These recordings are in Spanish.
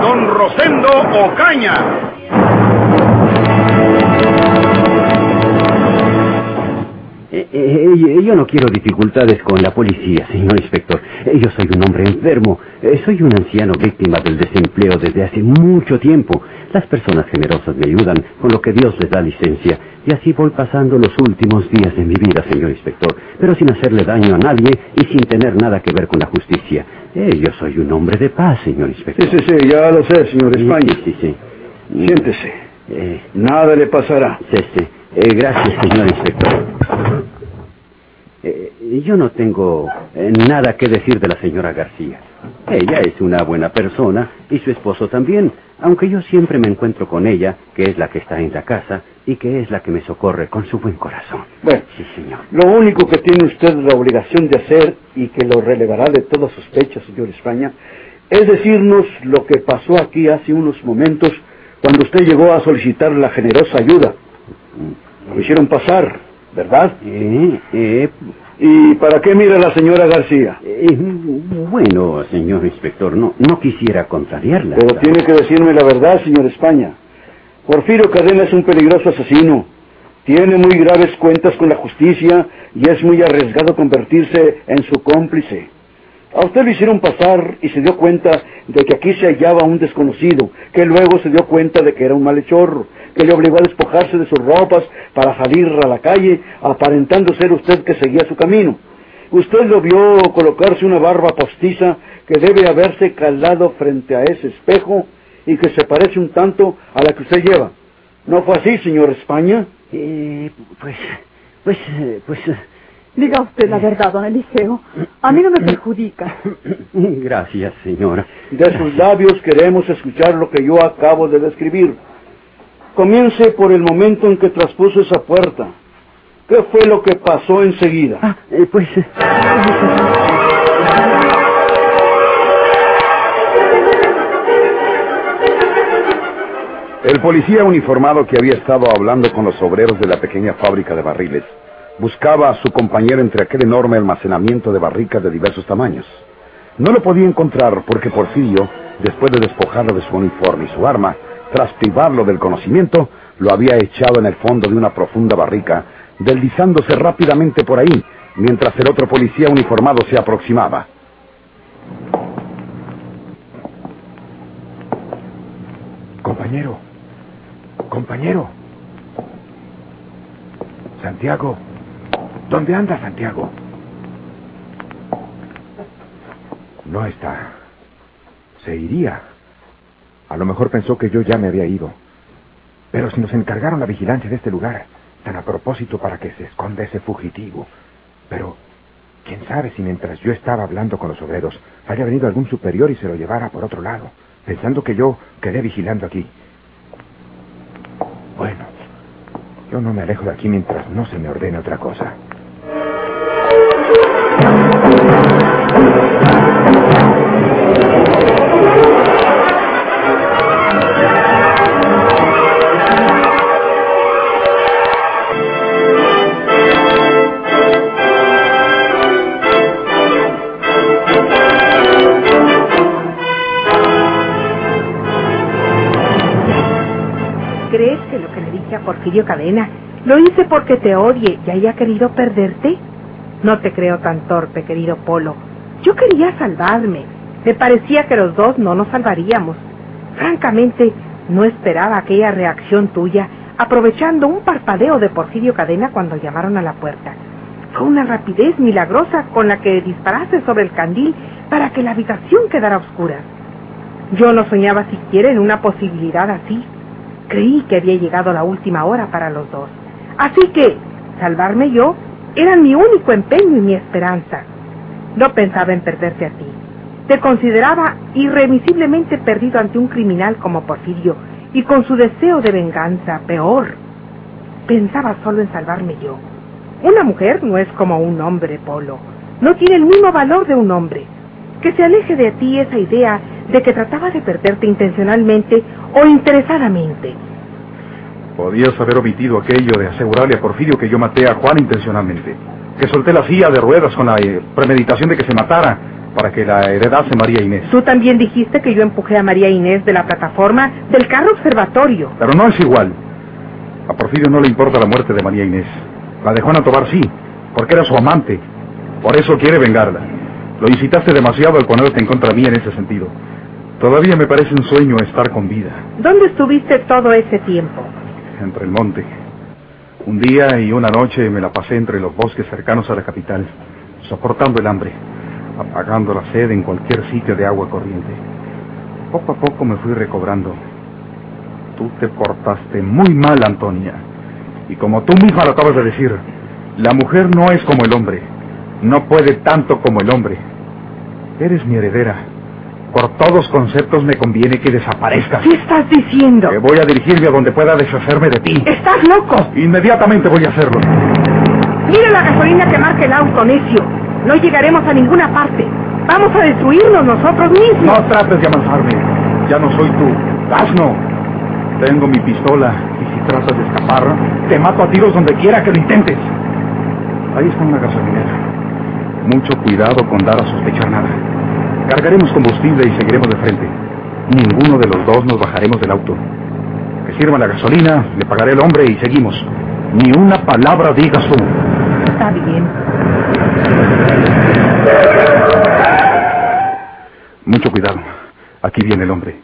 don Rosendo Ocaña. Eh, eh, yo no quiero dificultades con la policía, señor inspector. Eh, yo soy un hombre enfermo. Eh, soy un anciano víctima del desempleo desde hace mucho tiempo. Las personas generosas me ayudan con lo que Dios les da licencia. Y así voy pasando los últimos días de mi vida, señor inspector. Pero sin hacerle daño a nadie y sin tener nada que ver con la justicia. Eh, yo soy un hombre de paz, señor inspector. Sí, sí, sí, ya lo sé, señor España. Sí, sí, sí. Siéntese. Eh, Nada le pasará. sí, sí. Eh, gracias, señor inspector. Eh, yo no tengo eh, nada que decir de la señora García. Ella es una buena persona y su esposo también, aunque yo siempre me encuentro con ella, que es la que está en la casa y que es la que me socorre con su buen corazón. Bueno, Sí, señor. lo único que tiene usted la obligación de hacer y que lo relevará de toda sospecha, señor España, es decirnos lo que pasó aquí hace unos momentos cuando usted llegó a solicitar la generosa ayuda. Lo hicieron pasar, ¿verdad? Eh, eh, ¿Y para qué mira la señora García? eh, bueno, señor inspector, no, no quisiera contrariarla. Pero tiene que decirme la verdad, señor España. Porfirio Cadena es un peligroso asesino. Tiene muy graves cuentas con la justicia y es muy arriesgado convertirse en su cómplice. A usted lo hicieron pasar y se dio cuenta de que aquí se hallaba un desconocido, que luego se dio cuenta de que era un malhechor, que le obligó a despojarse de sus ropas para salir a la calle, aparentando ser usted que seguía su camino. Usted lo vio colocarse una barba postiza que debe haberse calado frente a ese espejo y que se parece un tanto a la que usted lleva. ¿No fue así, señor España? Eh, pues, pues, eh, pues... eh, Diga usted la verdad, don Eliseo. A mí no me perjudica. Gracias, señora. De sus labios queremos escuchar lo que yo acabo de describir. Comience por el momento en que traspuso esa puerta. ¿Qué fue lo que pasó enseguida? Ah, eh, pues... eh, El policía uniformado que había estado hablando con los obreros de la pequeña fábrica de barriles buscaba a su compañero entre aquel enorme almacenamiento de barricas de diversos tamaños. No lo podía encontrar porque Porfirio, después de despojarlo de su uniforme y su arma, tras privarlo del conocimiento, lo había echado en el fondo de una profunda barrica, deslizándose rápidamente por ahí, mientras el otro policía uniformado se aproximaba. Compañero, compañero. Santiago, ¿dónde anda Santiago? No está. Se iría. A lo mejor pensó que yo ya me había ido. Pero si nos encargaron la vigilancia de este lugar, tan a propósito para que se esconda ese fugitivo. Pero, quién sabe si mientras yo estaba hablando con los obreros, haya venido algún superior y se lo llevara por otro lado, pensando que yo quedé vigilando aquí. Bueno, yo no me alejo de aquí mientras no se me ordene otra cosa. ¿Crees que lo que le dije a Porfirio Cadena lo hice porque te odie y haya querido perderte? No te creo tan torpe, querido Polo. Yo quería salvarme. Me parecía que los dos no nos salvaríamos. Francamente, no esperaba aquella reacción tuya, aprovechando un parpadeo de Porfirio Cadena cuando llamaron a la puerta. Fue una rapidez milagrosa con la que disparaste sobre el candil para que la habitación quedara oscura. Yo no soñaba siquiera en una posibilidad así. Creí que había llegado la última hora para los dos. Así que, salvarme yo era mi único empeño y mi esperanza. No pensaba en perderte a ti. te consideraba irremisiblemente perdido ante un criminal como Porfirio y con su deseo de venganza peor. Pensaba solo en salvarme yo. Una mujer no es como un hombre, Polo. No tiene el mismo valor de un hombre. Que se aleje de ti esa idea de que trataba de perderte intencionalmente o interesadamente. Podías haber omitido aquello de asegurarle a Porfirio que yo maté a Juan intencionalmente. Que solté la silla de ruedas con la eh, premeditación de que se matara para que la heredase María Inés. Tú también dijiste que yo empujé a María Inés de la plataforma del carro observatorio. Pero no es igual. A Porfirio no le importa la muerte de María Inés. La de Juana Tobar sí, porque era su amante. Por eso quiere vengarla. Lo incitaste demasiado al ponerte en contra mía en ese sentido. Todavía me parece un sueño estar con vida. ¿Dónde estuviste todo ese tiempo? Entre el monte. Un día y una noche me la pasé entre los bosques cercanos a la capital, soportando el hambre, apagando la sed en cualquier sitio de agua corriente. Poco a poco me fui recobrando. Tú te portaste muy mal, Antonia. Y como tú misma lo acabas de decir, la mujer no es como el hombre. No puede tanto como el hombre. Eres mi heredera. Por todos conceptos me conviene que desaparezcas. ¿Qué estás diciendo? Que voy a dirigirme a donde pueda deshacerme de ti. ¡Estás loco! Inmediatamente voy a hacerlo. Mira la gasolina que marca el auto, necio. No llegaremos a ninguna parte. Vamos a destruirnos nosotros mismos. No trates de amansarme. Ya no soy tú. Asno. Tengo mi pistola y si tratas de escapar, te mato a tiros donde quiera que lo intentes. Ahí está una gasolinera. Mucho cuidado con dar a sospechar nada. Cargaremos combustible y seguiremos de frente. Ninguno de los dos nos bajaremos del auto. Que sirva la gasolina, le pagaré el hombre y seguimos. Ni una palabra digas tú. Está bien. Mucho cuidado. Aquí viene el hombre.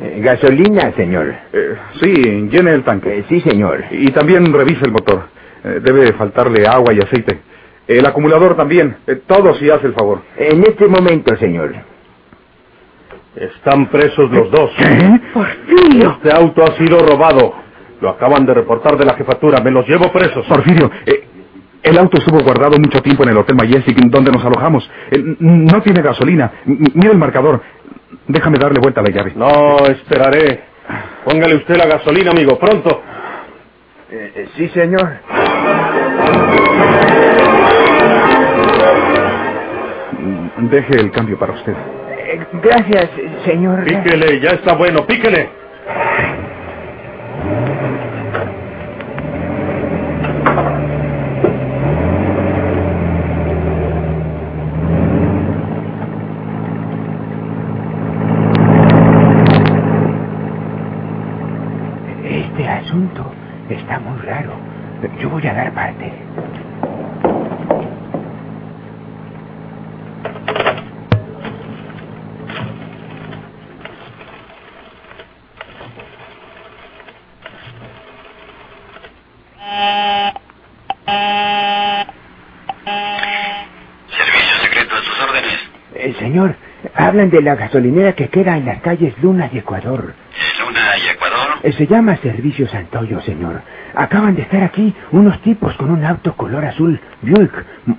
Eh, gasolina, señor. Eh, sí, llene el tanque. Eh, sí, señor. Y también revise el motor. Eh, debe faltarle agua y aceite. El acumulador también. Eh, todo si hace el favor. En este momento, señor. Están presos los dos. ¿Qué? Porfirio. Este auto ha sido robado. Lo acaban de reportar de la jefatura. Me los llevo presos. Porfirio, eh, el auto estuvo guardado mucho tiempo en el Hotel Majestic donde nos alojamos. Eh, no tiene gasolina. M- mira el marcador. Déjame darle vuelta a la llave. No, esperaré. Póngale usted la gasolina, amigo, pronto. Eh, sí, señor. Deje el cambio para usted. Eh, gracias, señor. Píquele, ya está bueno, píquele. Este asunto está muy raro. Yo voy a dar parte. Hablan de la gasolinera que queda en las calles Luna y Ecuador. Luna y Ecuador. Eh, Se llama Servicio Santoyo, señor. Acaban de estar aquí unos tipos con un auto color azul Buick,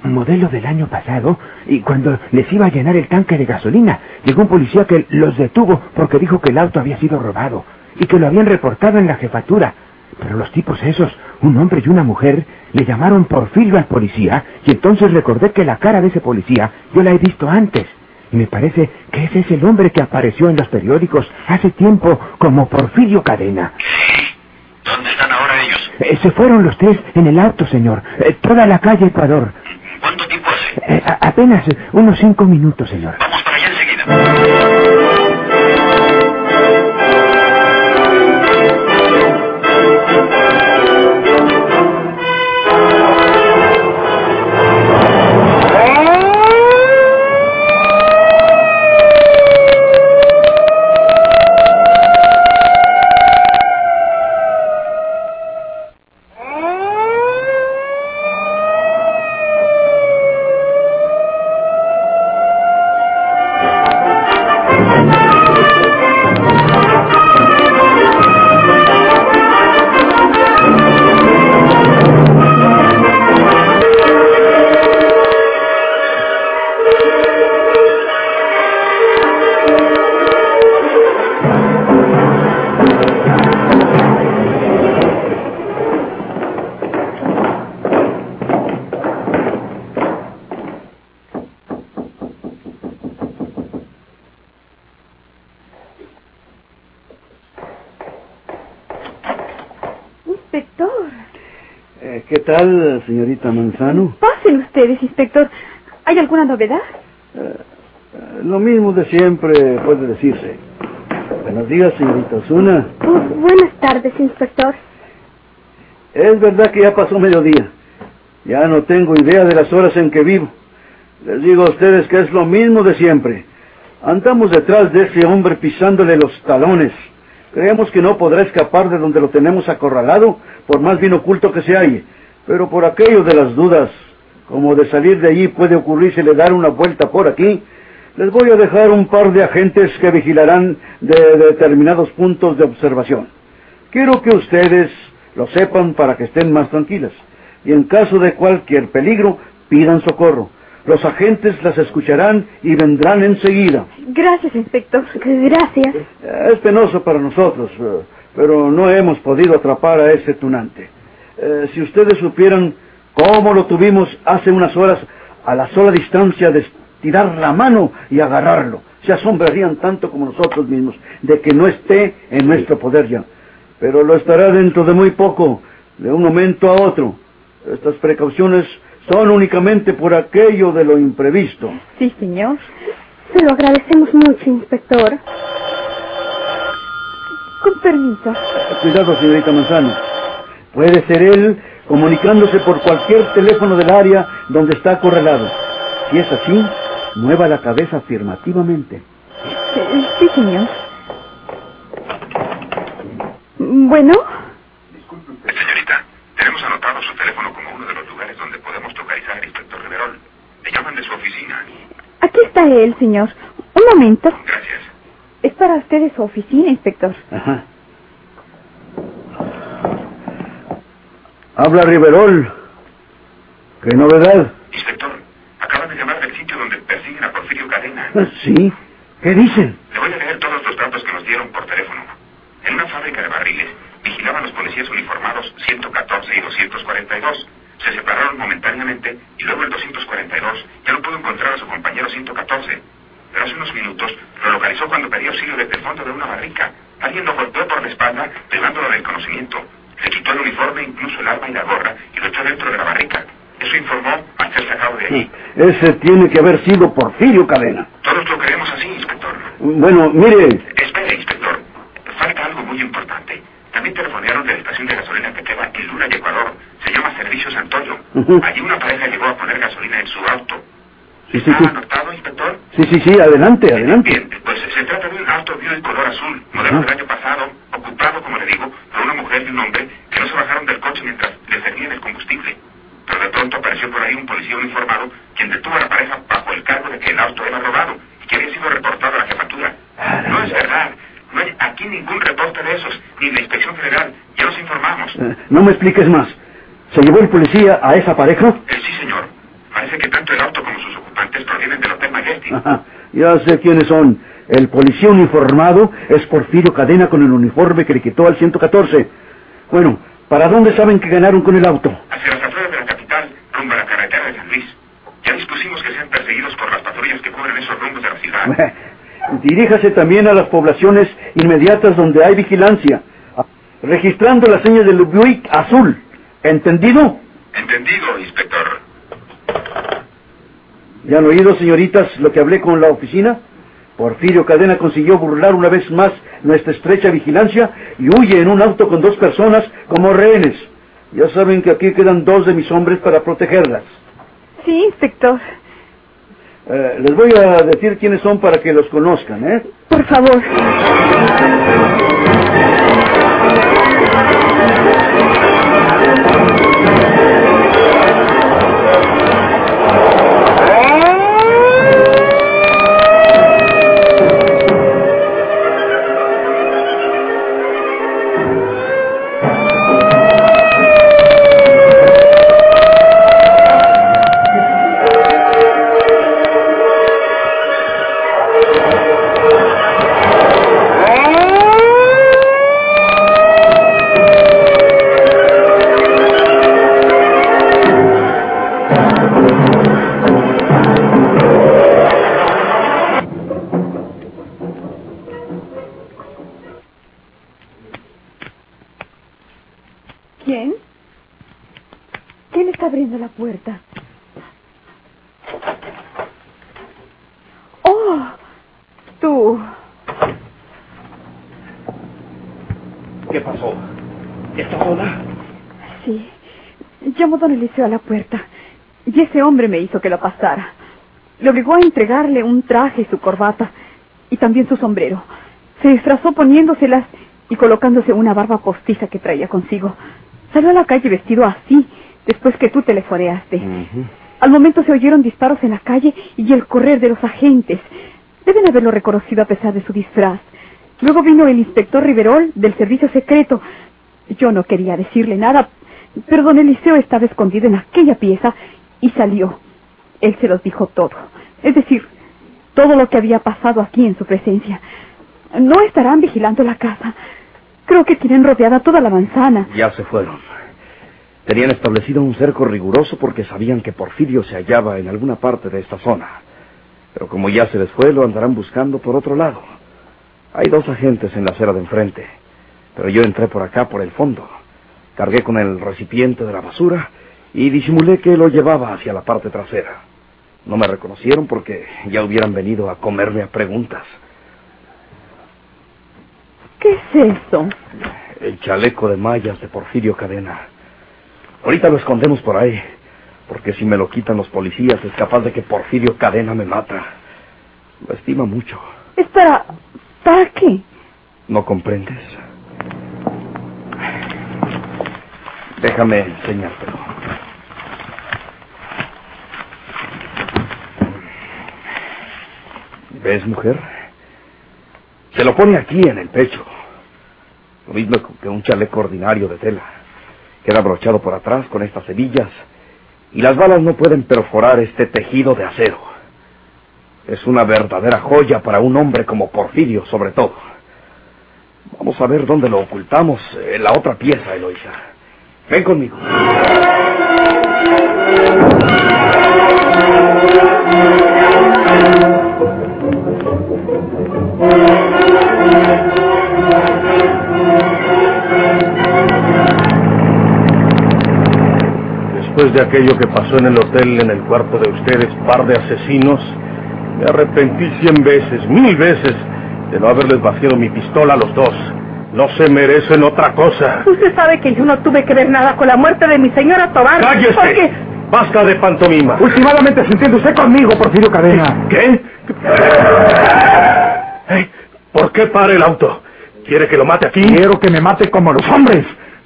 modelo del año pasado, y cuando les iba a llenar el tanque de gasolina, llegó un policía que los detuvo porque dijo que el auto había sido robado y que lo habían reportado en la jefatura. Pero los tipos esos, un hombre y una mujer, le llamaron Porfirio al policía y entonces recordé que la cara de ese policía yo la he visto antes. Me parece que ese es el hombre que apareció en los periódicos hace tiempo como Porfirio Cadena. ¿Dónde están ahora ellos? Eh, se fueron los tres en el auto, señor. Eh, toda la calle Ecuador. ¿Cuánto tiempo hace? Eh, apenas unos cinco minutos, señor. Vamos para allá enseguida. Tal, señorita Manzano? Pasen ustedes, inspector. ¿Hay alguna novedad? Eh, lo mismo de siempre puede decirse. Buenos días, señorita Osuna. Oh, buenas tardes, inspector. Es verdad que ya pasó mediodía. Ya no tengo idea de las horas en que vivo. Les digo a ustedes que es lo mismo de siempre. Andamos detrás de ese hombre pisándole los talones. Creemos que no podrá escapar de donde lo tenemos acorralado, por más bien oculto que se halle. Pero por aquello de las dudas, como de salir de allí puede ocurrírsele dar una vuelta por aquí, les voy a dejar un par de agentes que vigilarán de determinados puntos de observación. Quiero que ustedes lo sepan para que estén más tranquilas. Y en caso de cualquier peligro, pidan socorro. Los agentes las escucharán y vendrán enseguida. Gracias, inspector. Gracias. Es penoso para nosotros, eh, pero no hemos podido atrapar a ese tunante. Eh, si ustedes supieran cómo lo tuvimos hace unas horas a la sola distancia de estirar la mano y agarrarlo, se asombrarían tanto como nosotros mismos de que no esté en nuestro poder ya. Pero lo estará dentro de muy poco, de un momento a otro. Estas precauciones son únicamente por aquello de lo imprevisto. Sí, señor. Se lo agradecemos mucho, inspector. Con permiso. Cuidado, señorita Manzano. Puede ser él comunicándose por cualquier teléfono del área donde está acorralado. Si es así, mueva la cabeza afirmativamente. Sí, señor. Bueno, Señorita, tenemos anotado su teléfono como uno de los lugares donde podemos localizar al inspector Riverol. Le llaman de su oficina. aquí está él, señor. Un momento. Gracias. Es para usted de su oficina, inspector. Ajá. Habla Riverol. ¿Qué novedad? Inspector, acaban de llamar del sitio donde persiguen a Porfirio Cadena. Ah, ¿Sí? ¿Qué dicen? Le voy a leer todos los datos que nos dieron por teléfono. En una fábrica de barriles vigilaban los policías uniformados 114 y 242. Se separaron momentáneamente y luego el 242 ya no pudo encontrar a su compañero 114. Pero hace unos minutos lo localizó cuando pedía auxilio desde el fondo de una barrica. Alguien lo golpeó por la espalda, privándolo del conocimiento. Le quitó el uniforme, incluso el arma y la gorra, y lo echó dentro de la barrica. Eso informó al ser sacado de allí. Ese tiene que haber sido Porfirio Cadena. Todos lo creemos así, inspector. Bueno, mire, Espere, inspector. Falta algo muy importante. También telefonearon de la estación de gasolina que queda en Luna y Ecuador. Se llama Servicio Santoyo. Ujú. Allí una pareja llegó a poner gasolina en su auto. Sí, sí, ¿Está sí. anotado, inspector? Sí, sí, sí, adelante, adelante. Bien, pues se trata de un auto Buick color azul, modelo Ajá. del año pasado, ocupado, como le digo, por una mujer y un hombre que no se bajaron del coche mientras le servían el combustible. Pero de pronto apareció por ahí un policía uniformado quien detuvo a la pareja bajo el cargo de que el auto era robado y que había sido reportado a la jefatura. No es verdad. No hay aquí ningún reporte de esos, ni la inspección federal. Ya nos informamos. Eh, no me expliques más. ¿Se llevó el policía a esa pareja? Eh, sí, señor. Parece que tanto el auto como sus ocupantes provienen del Hotel Majestic. Ajá, ya sé quiénes son. El policía uniformado es Porfirio Cadena con el uniforme que le quitó al 114. Bueno, ¿para dónde saben que ganaron con el auto? hacia las afueras de la capital, rumbo a la carretera de San Luis. Ya dispusimos que sean perseguidos por las patrullas que cubren esos rumbos de la ciudad. Diríjase también a las poblaciones inmediatas donde hay vigilancia, registrando la seña del Buick azul. ¿Entendido? Entendido, inspector. ¿Ya han oído, señoritas, lo que hablé con la oficina? Porfirio Cadena consiguió burlar una vez más nuestra estrecha vigilancia y huye en un auto con dos personas como rehenes. Ya saben que aquí quedan dos de mis hombres para protegerlas. Sí, inspector. Eh, les voy a decir quiénes son para que los conozcan, ¿eh? Por favor. ¿Qué pasó? ¿Está sola? Sí. Llamó don Eliseo a la puerta. Y ese hombre me hizo que la pasara. Le obligó a entregarle un traje y su corbata. Y también su sombrero. Se disfrazó poniéndoselas y colocándose una barba postiza que traía consigo. Salió a la calle vestido así, después que tú telefoneaste. Uh -huh. Al momento se oyeron disparos en la calle y el correr de los agentes. Deben haberlo reconocido a pesar de su disfraz. Luego vino el inspector Riverol del servicio secreto. Yo no quería decirle nada, pero don Eliseo estaba escondido en aquella pieza y salió. Él se los dijo todo. Es decir, todo lo que había pasado aquí en su presencia. No estarán vigilando la casa. Creo que tienen rodeada toda la manzana. Ya se fueron. Tenían establecido un cerco riguroso porque sabían que Porfirio se hallaba en alguna parte de esta zona. Pero como ya se les fue, lo andarán buscando por otro lado. Hay dos agentes en la acera de enfrente, pero yo entré por acá, por el fondo. Cargué con el recipiente de la basura y disimulé que lo llevaba hacia la parte trasera. No me reconocieron porque ya hubieran venido a comerme a preguntas. ¿Qué es eso? El chaleco de mallas de Porfirio Cadena. Ahorita lo escondemos por ahí, porque si me lo quitan los policías es capaz de que Porfirio Cadena me mata. Lo estima mucho. ¿Es para... para qué? ¿No comprendes? Déjame enseñártelo. ¿Ves, mujer? Se lo pone aquí en el pecho. Lo mismo que un chaleco ordinario de tela. Queda abrochado por atrás con estas hebillas y las balas no pueden perforar este tejido de acero. Es una verdadera joya para un hombre como Porfirio, sobre todo. Vamos a ver dónde lo ocultamos en la otra pieza, Eloisa. Ven conmigo. Después de aquello que pasó en el hotel, en el cuarto de ustedes, par de asesinos, me arrepentí cien veces, mil veces, de no haberles vaciado mi pistola a los dos. No se merecen otra cosa. Usted sabe que yo no tuve que ver nada con la muerte de mi señora Tobar. ¡Cállese! Porque... Basta de pantomima. Últimamente se entiende usted conmigo, Porfirio Cadena. ¿Qué? Ey, ¿Por qué para el auto? ¿Quiere que lo mate aquí? Quiero que me mate como los hombres.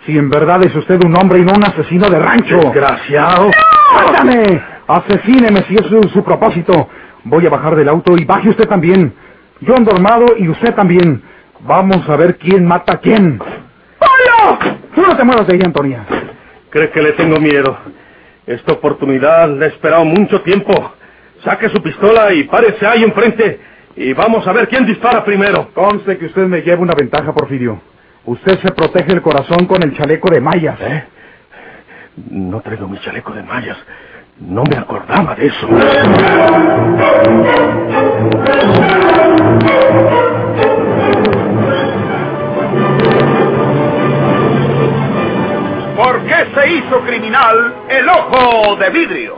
Si en verdad es usted un hombre y no un asesino de rancho. Desgraciado. ¡Mátame! Asesíneme si es su, su propósito. Voy a bajar del auto y baje usted también. Yo ando armado y usted también. Vamos a ver quién mata a quién. ¡Polo! Tú no te muevas de ahí, Antonia. ¿Cree que le tengo miedo? Esta oportunidad la he esperado mucho tiempo. Saque su pistola y párese ahí enfrente. Y vamos a ver quién dispara primero. Conste que usted me lleva una ventaja, Porfirio. Usted se protege el corazón con el chaleco de mallas. ¿Eh? No traigo mi chaleco de mallas. No me acordaba de eso. ¿Por qué se hizo criminal el ojo de vidrio?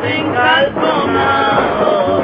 seguros encalzonados.